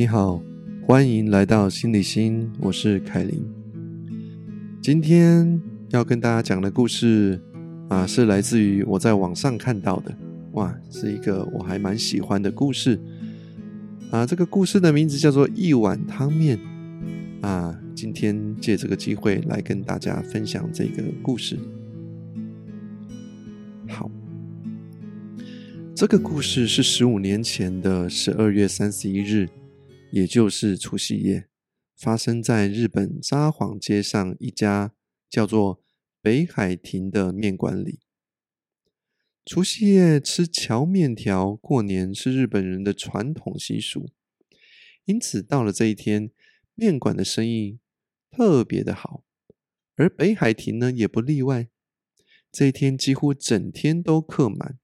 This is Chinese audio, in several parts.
你好，欢迎来到心理心，我是凯琳。今天要跟大家讲的故事啊，是来自于我在网上看到的，哇，是一个我还蛮喜欢的故事啊。这个故事的名字叫做《一碗汤面》啊。今天借这个机会来跟大家分享这个故事。好，这个故事是十五年前的十二月三十一日。也就是除夕夜，发生在日本札幌街上一家叫做北海亭的面馆里。除夕夜吃荞面条，过年是日本人的传统习俗，因此到了这一天，面馆的生意特别的好，而北海亭呢也不例外。这一天几乎整天都客满，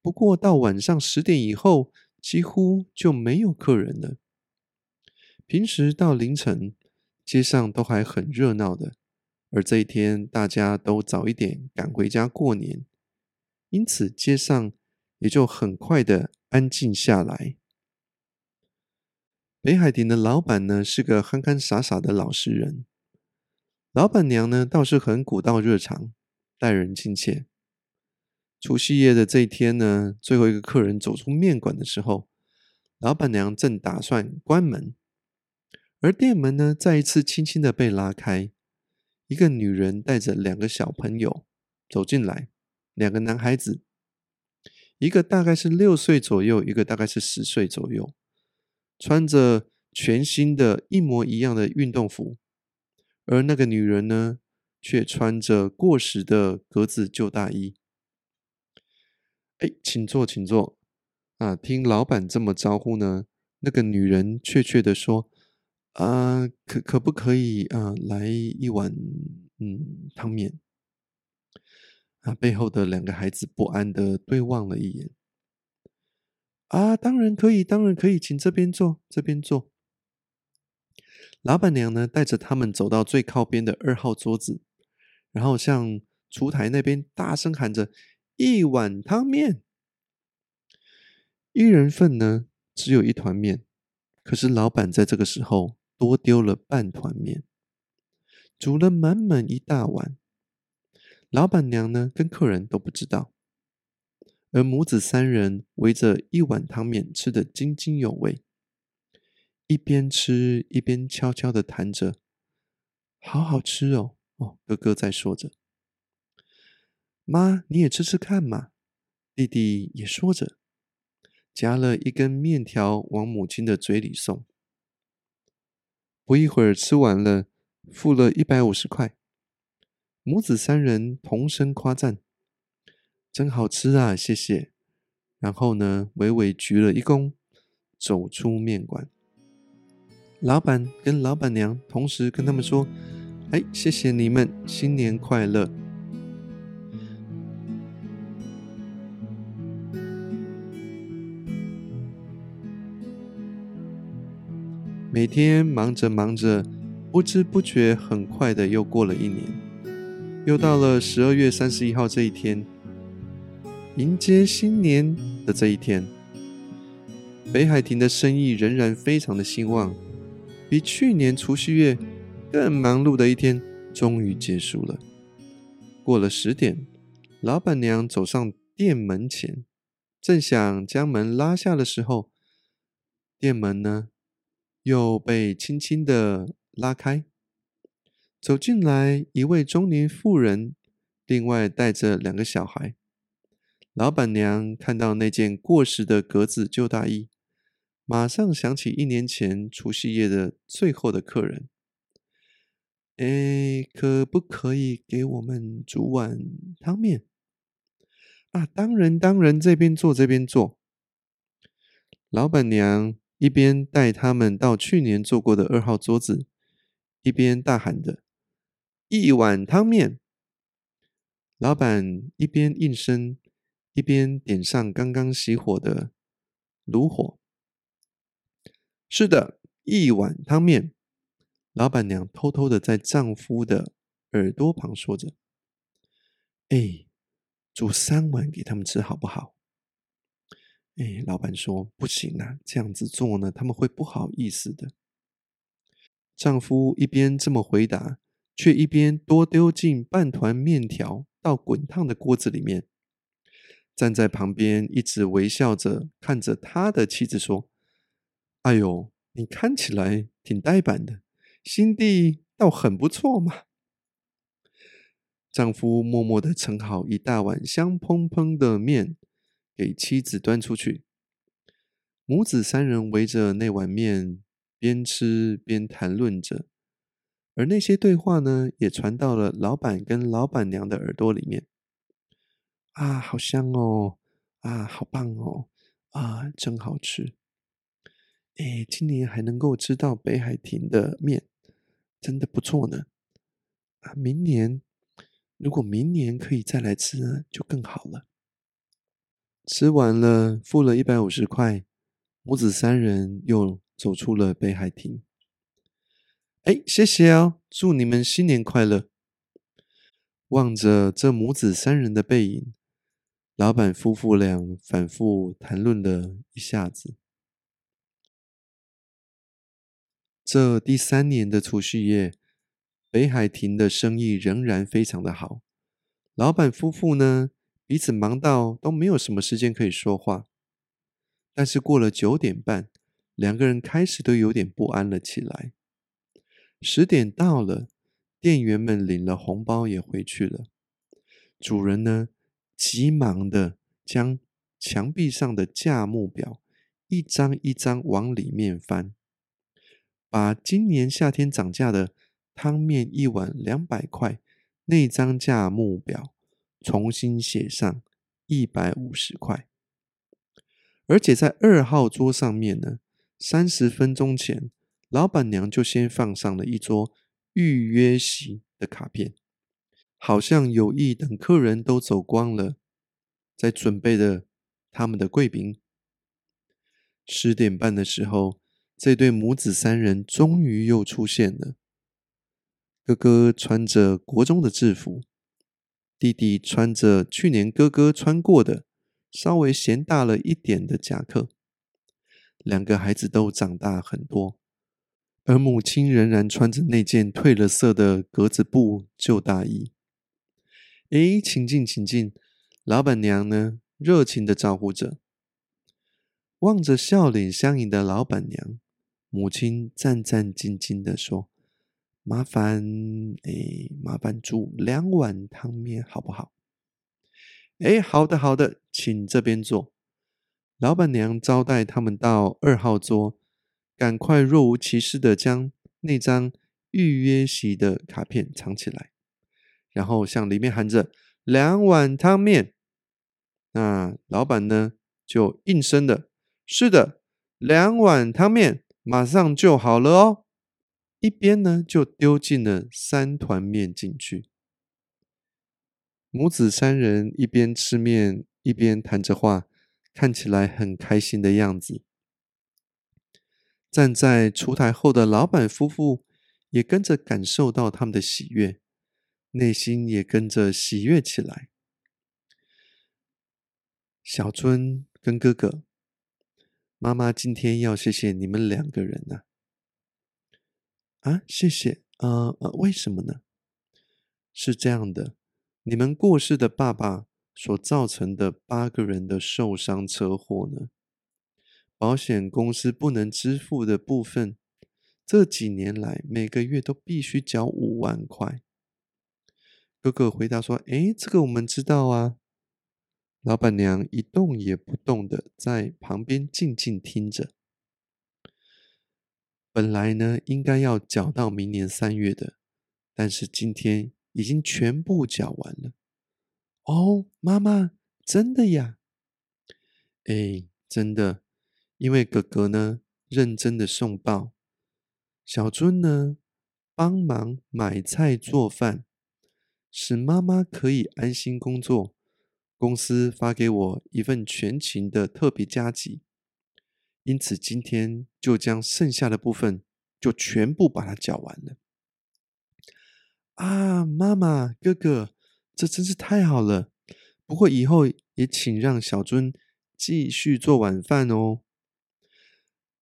不过到晚上十点以后，几乎就没有客人了。平时到凌晨，街上都还很热闹的，而这一天大家都早一点赶回家过年，因此街上也就很快的安静下来。北海亭的老板呢是个憨憨傻傻的老实人，老板娘呢倒是很古道热肠，待人亲切。除夕夜的这一天呢，最后一个客人走出面馆的时候，老板娘正打算关门。而店门呢，再一次轻轻的被拉开，一个女人带着两个小朋友走进来，两个男孩子，一个大概是六岁左右，一个大概是十岁左右，穿着全新的一模一样的运动服，而那个女人呢，却穿着过时的格子旧大衣。哎，请坐，请坐。啊，听老板这么招呼呢，那个女人怯怯的说。啊，可可不可以啊？来一碗嗯汤面。啊，背后的两个孩子不安的对望了一眼。啊，当然可以，当然可以，请这边坐，这边坐。老板娘呢，带着他们走到最靠边的二号桌子，然后向厨台那边大声喊着：“一碗汤面。”一人份呢，只有一团面，可是老板在这个时候。多丢了半团面，煮了满满一大碗。老板娘呢，跟客人都不知道，而母子三人围着一碗汤面吃得津津有味，一边吃一边悄悄的谈着：“好好吃哦，哦。”哥哥在说着：“妈，你也吃吃看嘛。”弟弟也说着，夹了一根面条往母亲的嘴里送。不一会儿吃完了，付了一百五十块。母子三人同声夸赞：“真好吃啊，谢谢。”然后呢，伟伟鞠了一躬，走出面馆。老板跟老板娘同时跟他们说：“哎，谢谢你们，新年快乐。”每天忙着忙着，不知不觉，很快的又过了一年，又到了十二月三十一号这一天，迎接新年的这一天。北海亭的生意仍然非常的兴旺，比去年除夕夜更忙碌的一天终于结束了。过了十点，老板娘走上店门前，正想将门拉下的时候，店门呢？又被轻轻的拉开，走进来一位中年妇人，另外带着两个小孩。老板娘看到那件过时的格子旧大衣，马上想起一年前除夕夜的最后的客人。哎，可不可以给我们煮碗汤面？啊，当然，当然，这边坐，这边坐。老板娘。一边带他们到去年坐过的二号桌子，一边大喊着：“一碗汤面。”老板一边应声，一边点上刚刚熄火的炉火。是的，一碗汤面。老板娘偷偷的在丈夫的耳朵旁说着：“哎，煮三碗给他们吃好不好？”哎，老板说不行啊，这样子做呢，他们会不好意思的。丈夫一边这么回答，却一边多丢进半团面条到滚烫的锅子里面。站在旁边一直微笑着看着他的妻子说：“哎呦，你看起来挺呆板的，心地倒很不错嘛。”丈夫默默的盛好一大碗香喷喷的面。给妻子端出去，母子三人围着那碗面，边吃边谈论着，而那些对话呢，也传到了老板跟老板娘的耳朵里面。啊，好香哦！啊，好棒哦！啊，真好吃！哎，今年还能够吃到北海亭的面，真的不错呢。啊，明年如果明年可以再来吃呢，就更好了。吃完了，付了一百五十块，母子三人又走出了北海亭。哎，谢谢哦，祝你们新年快乐！望着这母子三人的背影，老板夫妇俩反复谈论了一下子。这第三年的除夕夜，北海亭的生意仍然非常的好。老板夫妇呢？彼此忙到都没有什么时间可以说话，但是过了九点半，两个人开始都有点不安了起来。十点到了，店员们领了红包也回去了，主人呢急忙的将墙壁上的价目表一张一张往里面翻，把今年夏天涨价的汤面一碗两百块那张价目表。重新写上一百五十块，而且在二号桌上面呢，三十分钟前，老板娘就先放上了一桌预约席的卡片，好像有意等客人都走光了，在准备的他们的贵宾。十点半的时候，这对母子三人终于又出现了。哥哥穿着国中的制服。弟弟穿着去年哥哥穿过的稍微嫌大了一点的夹克，两个孩子都长大很多，而母亲仍然穿着那件褪了色的格子布旧大衣。哎，请进，请进！老板娘呢，热情的招呼着。望着笑脸相迎的老板娘，母亲战战兢兢的说。麻烦，哎，麻烦煮两碗汤面好不好？哎，好的，好的，请这边坐。老板娘招待他们到二号桌，赶快若无其事的将那张预约席的卡片藏起来，然后向里面喊着两碗汤面。那老板呢，就应声的，是的，两碗汤面，马上就好了哦。一边呢，就丢进了三团面进去。母子三人一边吃面，一边谈着话，看起来很开心的样子。站在厨台后的老板夫妇也跟着感受到他们的喜悦，内心也跟着喜悦起来。小春跟哥哥，妈妈今天要谢谢你们两个人呢。啊，谢谢。呃呃，为什么呢？是这样的，你们过世的爸爸所造成的八个人的受伤车祸呢，保险公司不能支付的部分，这几年来每个月都必须缴五万块。哥哥回答说：“诶，这个我们知道啊。”老板娘一动也不动的在旁边静静听着。本来呢，应该要缴到明年三月的，但是今天已经全部缴完了。哦，妈妈，真的呀？哎，真的，因为哥哥呢认真的送报，小尊呢帮忙买菜做饭，使妈妈可以安心工作。公司发给我一份全勤的特别加急。因此，今天就将剩下的部分就全部把它缴完了。啊，妈妈、哥哥，这真是太好了！不过以后也请让小尊继续做晚饭哦。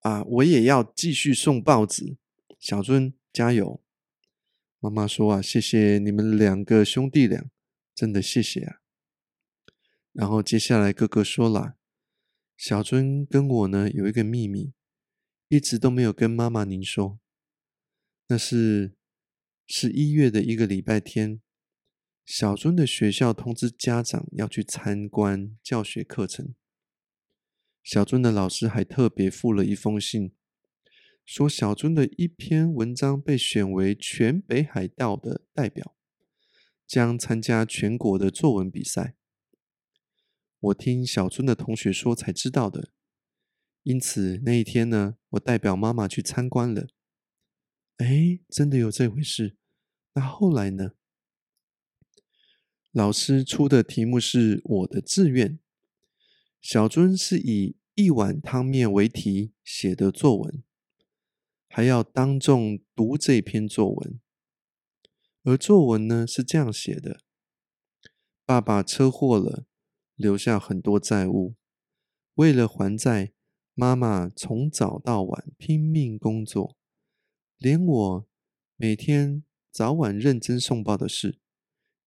啊，我也要继续送报纸。小尊加油！妈妈说啊，谢谢你们两个兄弟俩，真的谢谢啊。然后接下来哥哥说了，小尊跟我呢有一个秘密，一直都没有跟妈妈您说。那是十一月的一个礼拜天，小尊的学校通知家长要去参观教学课程。小尊的老师还特别附了一封信，说小尊的一篇文章被选为全北海道的代表，将参加全国的作文比赛。我听小尊的同学说才知道的，因此那一天呢，我代表妈妈去参观了。哎，真的有这回事？那后来呢？老师出的题目是我的志愿。小尊是以一碗汤面为题写的作文，还要当众读这篇作文。而作文呢是这样写的：爸爸车祸了，留下很多债务，为了还债，妈妈从早到晚拼命工作，连我每天早晚认真送报的事，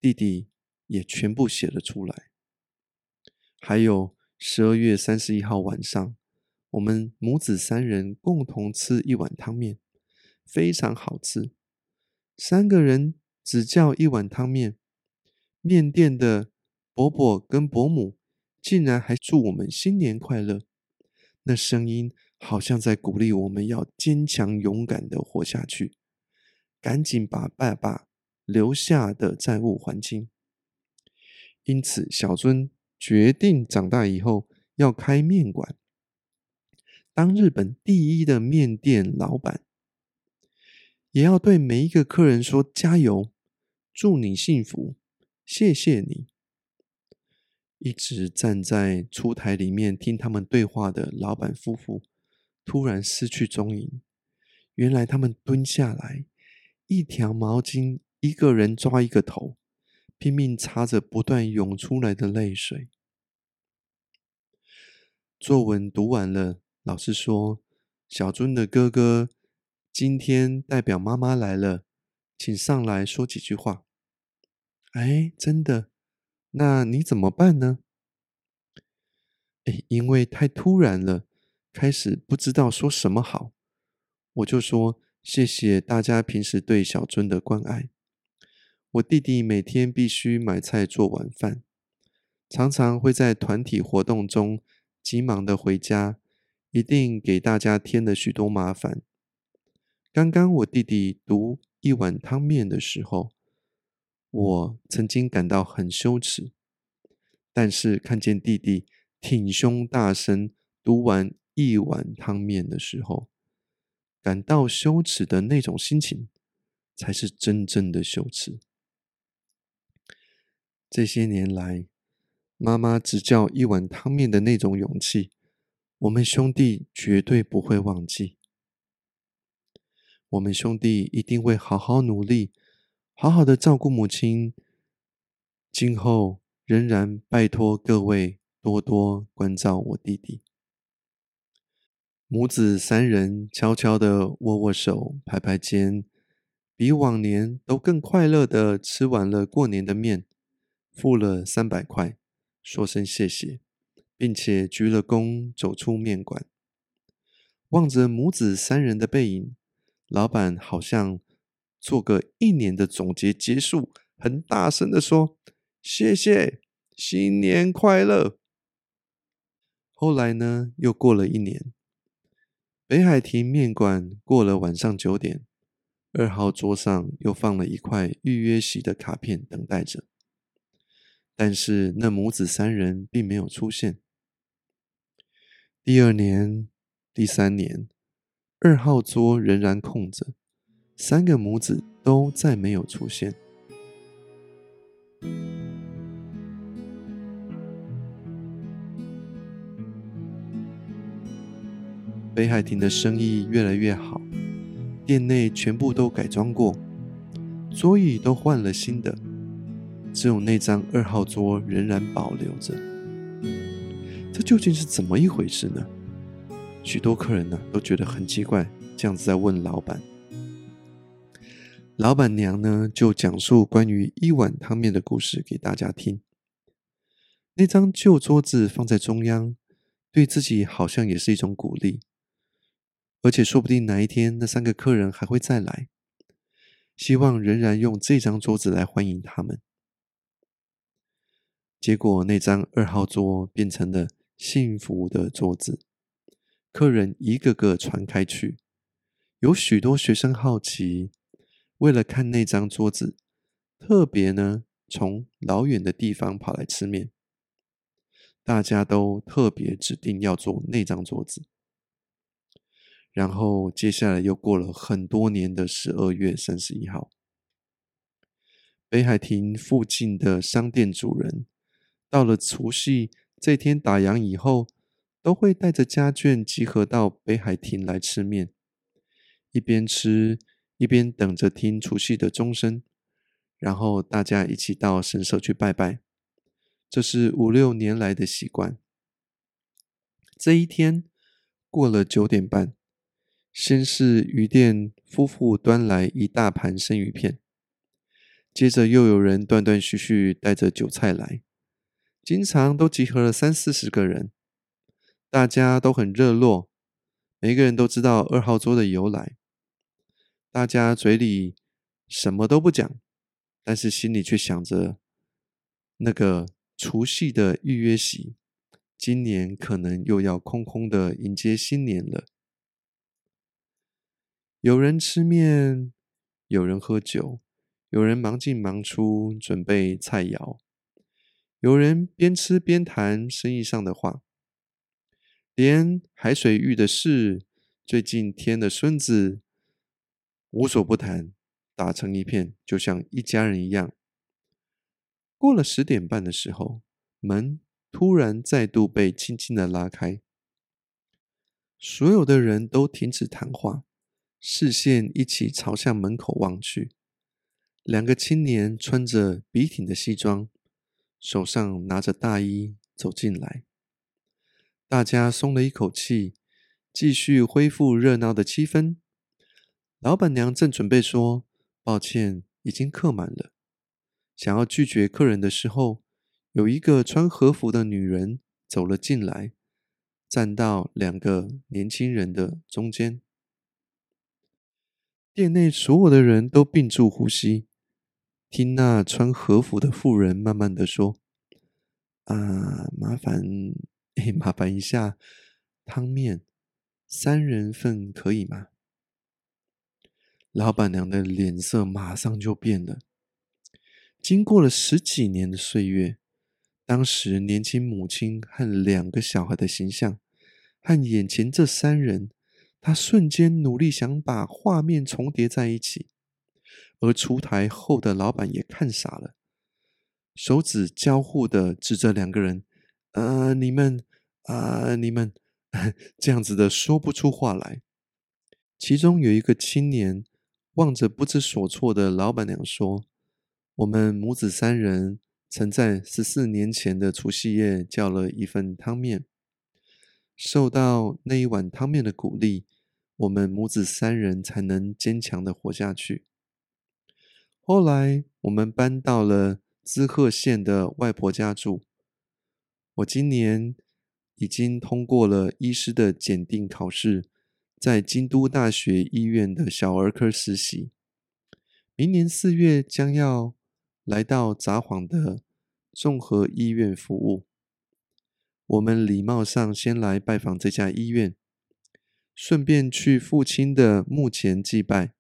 弟弟也全部写了出来，还有。十二月三十一号晚上，我们母子三人共同吃一碗汤面，非常好吃。三个人只叫一碗汤面，面店的伯伯跟伯母竟然还祝我们新年快乐，那声音好像在鼓励我们要坚强勇敢的活下去，赶紧把爸爸留下的债务还清。因此，小尊。决定长大以后要开面馆，当日本第一的面店老板，也要对每一个客人说加油，祝你幸福，谢谢你。一直站在出台里面听他们对话的老板夫妇，突然失去踪影。原来他们蹲下来，一条毛巾，一个人抓一个头。拼命擦着不断涌出来的泪水。作文读完了，老师说：“小尊的哥哥今天代表妈妈来了，请上来说几句话。”哎，真的？那你怎么办呢？哎，因为太突然了，开始不知道说什么好，我就说：“谢谢大家平时对小尊的关爱。”我弟弟每天必须买菜做晚饭，常常会在团体活动中急忙的回家，一定给大家添了许多麻烦。刚刚我弟弟读一碗汤面的时候，我曾经感到很羞耻，但是看见弟弟挺胸大声读完一碗汤面的时候，感到羞耻的那种心情，才是真正的羞耻。这些年来，妈妈只叫一碗汤面的那种勇气，我们兄弟绝对不会忘记。我们兄弟一定会好好努力，好好的照顾母亲。今后仍然拜托各位多多关照我弟弟。母子三人悄悄的握握手，拍拍肩，比往年都更快乐的吃完了过年的面。付了三百块，说声谢谢，并且鞠了躬，走出面馆。望着母子三人的背影，老板好像做个一年的总结结束，很大声的说：“谢谢，新年快乐。”后来呢，又过了一年，北海亭面馆过了晚上九点，二号桌上又放了一块预约席的卡片，等待着。但是那母子三人并没有出现。第二年、第三年，二号桌仍然空着，三个母子都再没有出现。北海亭的生意越来越好，店内全部都改装过，桌椅都换了新的。只有那张二号桌仍然保留着。这究竟是怎么一回事呢？许多客人呢都觉得很奇怪，这样子在问老板。老板娘呢就讲述关于一碗汤面的故事给大家听。那张旧桌子放在中央，对自己好像也是一种鼓励，而且说不定哪一天那三个客人还会再来，希望仍然用这张桌子来欢迎他们。结果那张二号桌变成了幸福的桌子，客人一个个传开去，有许多学生好奇，为了看那张桌子，特别呢从老远的地方跑来吃面。大家都特别指定要坐那张桌子。然后接下来又过了很多年的十二月三十一号，北海亭附近的商店主人。到了除夕这天打烊以后，都会带着家眷集合到北海亭来吃面，一边吃一边等着听除夕的钟声，然后大家一起到神社去拜拜。这是五六年来的习惯。这一天过了九点半，先是鱼店夫妇端来一大盘生鱼片，接着又有人断断续续带着酒菜来。经常都集合了三四十个人，大家都很热络，每个人都知道二号桌的由来。大家嘴里什么都不讲，但是心里却想着那个除夕的预约席，今年可能又要空空的迎接新年了。有人吃面，有人喝酒，有人忙进忙出准备菜肴。有人边吃边谈生意上的话，连海水浴的事、最近添的孙子，无所不谈，打成一片，就像一家人一样。过了十点半的时候，门突然再度被轻轻的拉开，所有的人都停止谈话，视线一起朝向门口望去。两个青年穿着笔挺的西装。手上拿着大衣走进来，大家松了一口气，继续恢复热闹的气氛。老板娘正准备说：“抱歉，已经客满了。”想要拒绝客人的时候，有一个穿和服的女人走了进来，站到两个年轻人的中间。店内所有的人都屏住呼吸。听那穿和服的妇人慢慢的说：“啊，麻烦，哎，麻烦一下，汤面三人份可以吗？”老板娘的脸色马上就变了。经过了十几年的岁月，当时年轻母亲和两个小孩的形象，和眼前这三人，她瞬间努力想把画面重叠在一起。而出台后的老板也看傻了，手指交互的指着两个人：“呃，你们，啊，你们，这样子的说不出话来。”其中有一个青年望着不知所措的老板娘说：“我们母子三人曾在十四年前的除夕夜叫了一份汤面，受到那一碗汤面的鼓励，我们母子三人才能坚强的活下去。”后来我们搬到了滋贺县的外婆家住。我今年已经通过了医师的检定考试，在京都大学医院的小儿科实习。明年四月将要来到札幌的综合医院服务。我们礼貌上先来拜访这家医院，顺便去父亲的墓前祭拜。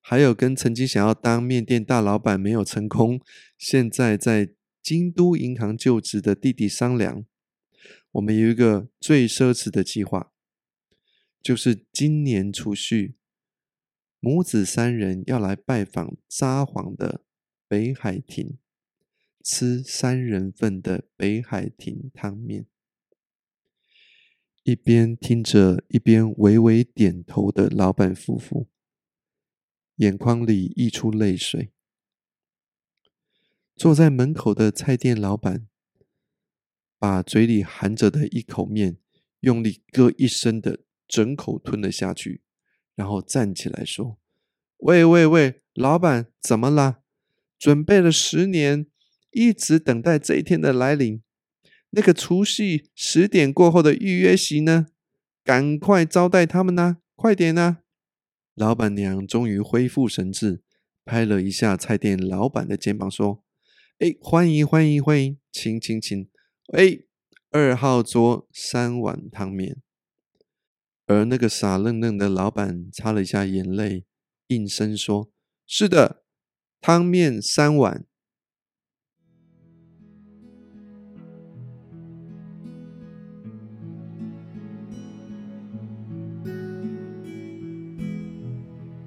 还有跟曾经想要当面店大老板没有成功，现在在京都银行就职的弟弟商量，我们有一个最奢侈的计划，就是今年除夕，母子三人要来拜访札幌的北海亭，吃三人份的北海亭汤面。一边听着，一边微微点头的老板夫妇。眼眶里溢出泪水。坐在门口的菜店老板把嘴里含着的一口面用力咯一声的整口吞了下去，然后站起来说：“喂喂喂，老板，怎么了？准备了十年，一直等待这一天的来临。那个除夕十点过后的预约席呢？赶快招待他们呐！快点呐！”老板娘终于恢复神智，拍了一下菜店老板的肩膀，说：“哎，欢迎欢迎欢迎，请请请，哎，二号桌三碗汤面。”而那个傻愣愣的老板擦了一下眼泪，应声说：“是的，汤面三碗。”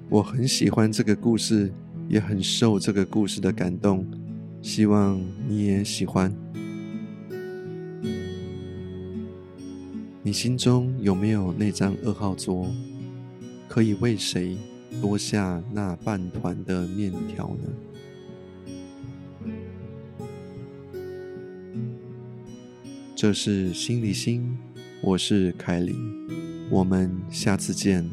我很喜欢这个故事，也很受这个故事的感动，希望你也喜欢。你心中有没有那张二号桌？可以为谁多下那半团的面条呢？这是心理心，我是凯琳，我们下次见。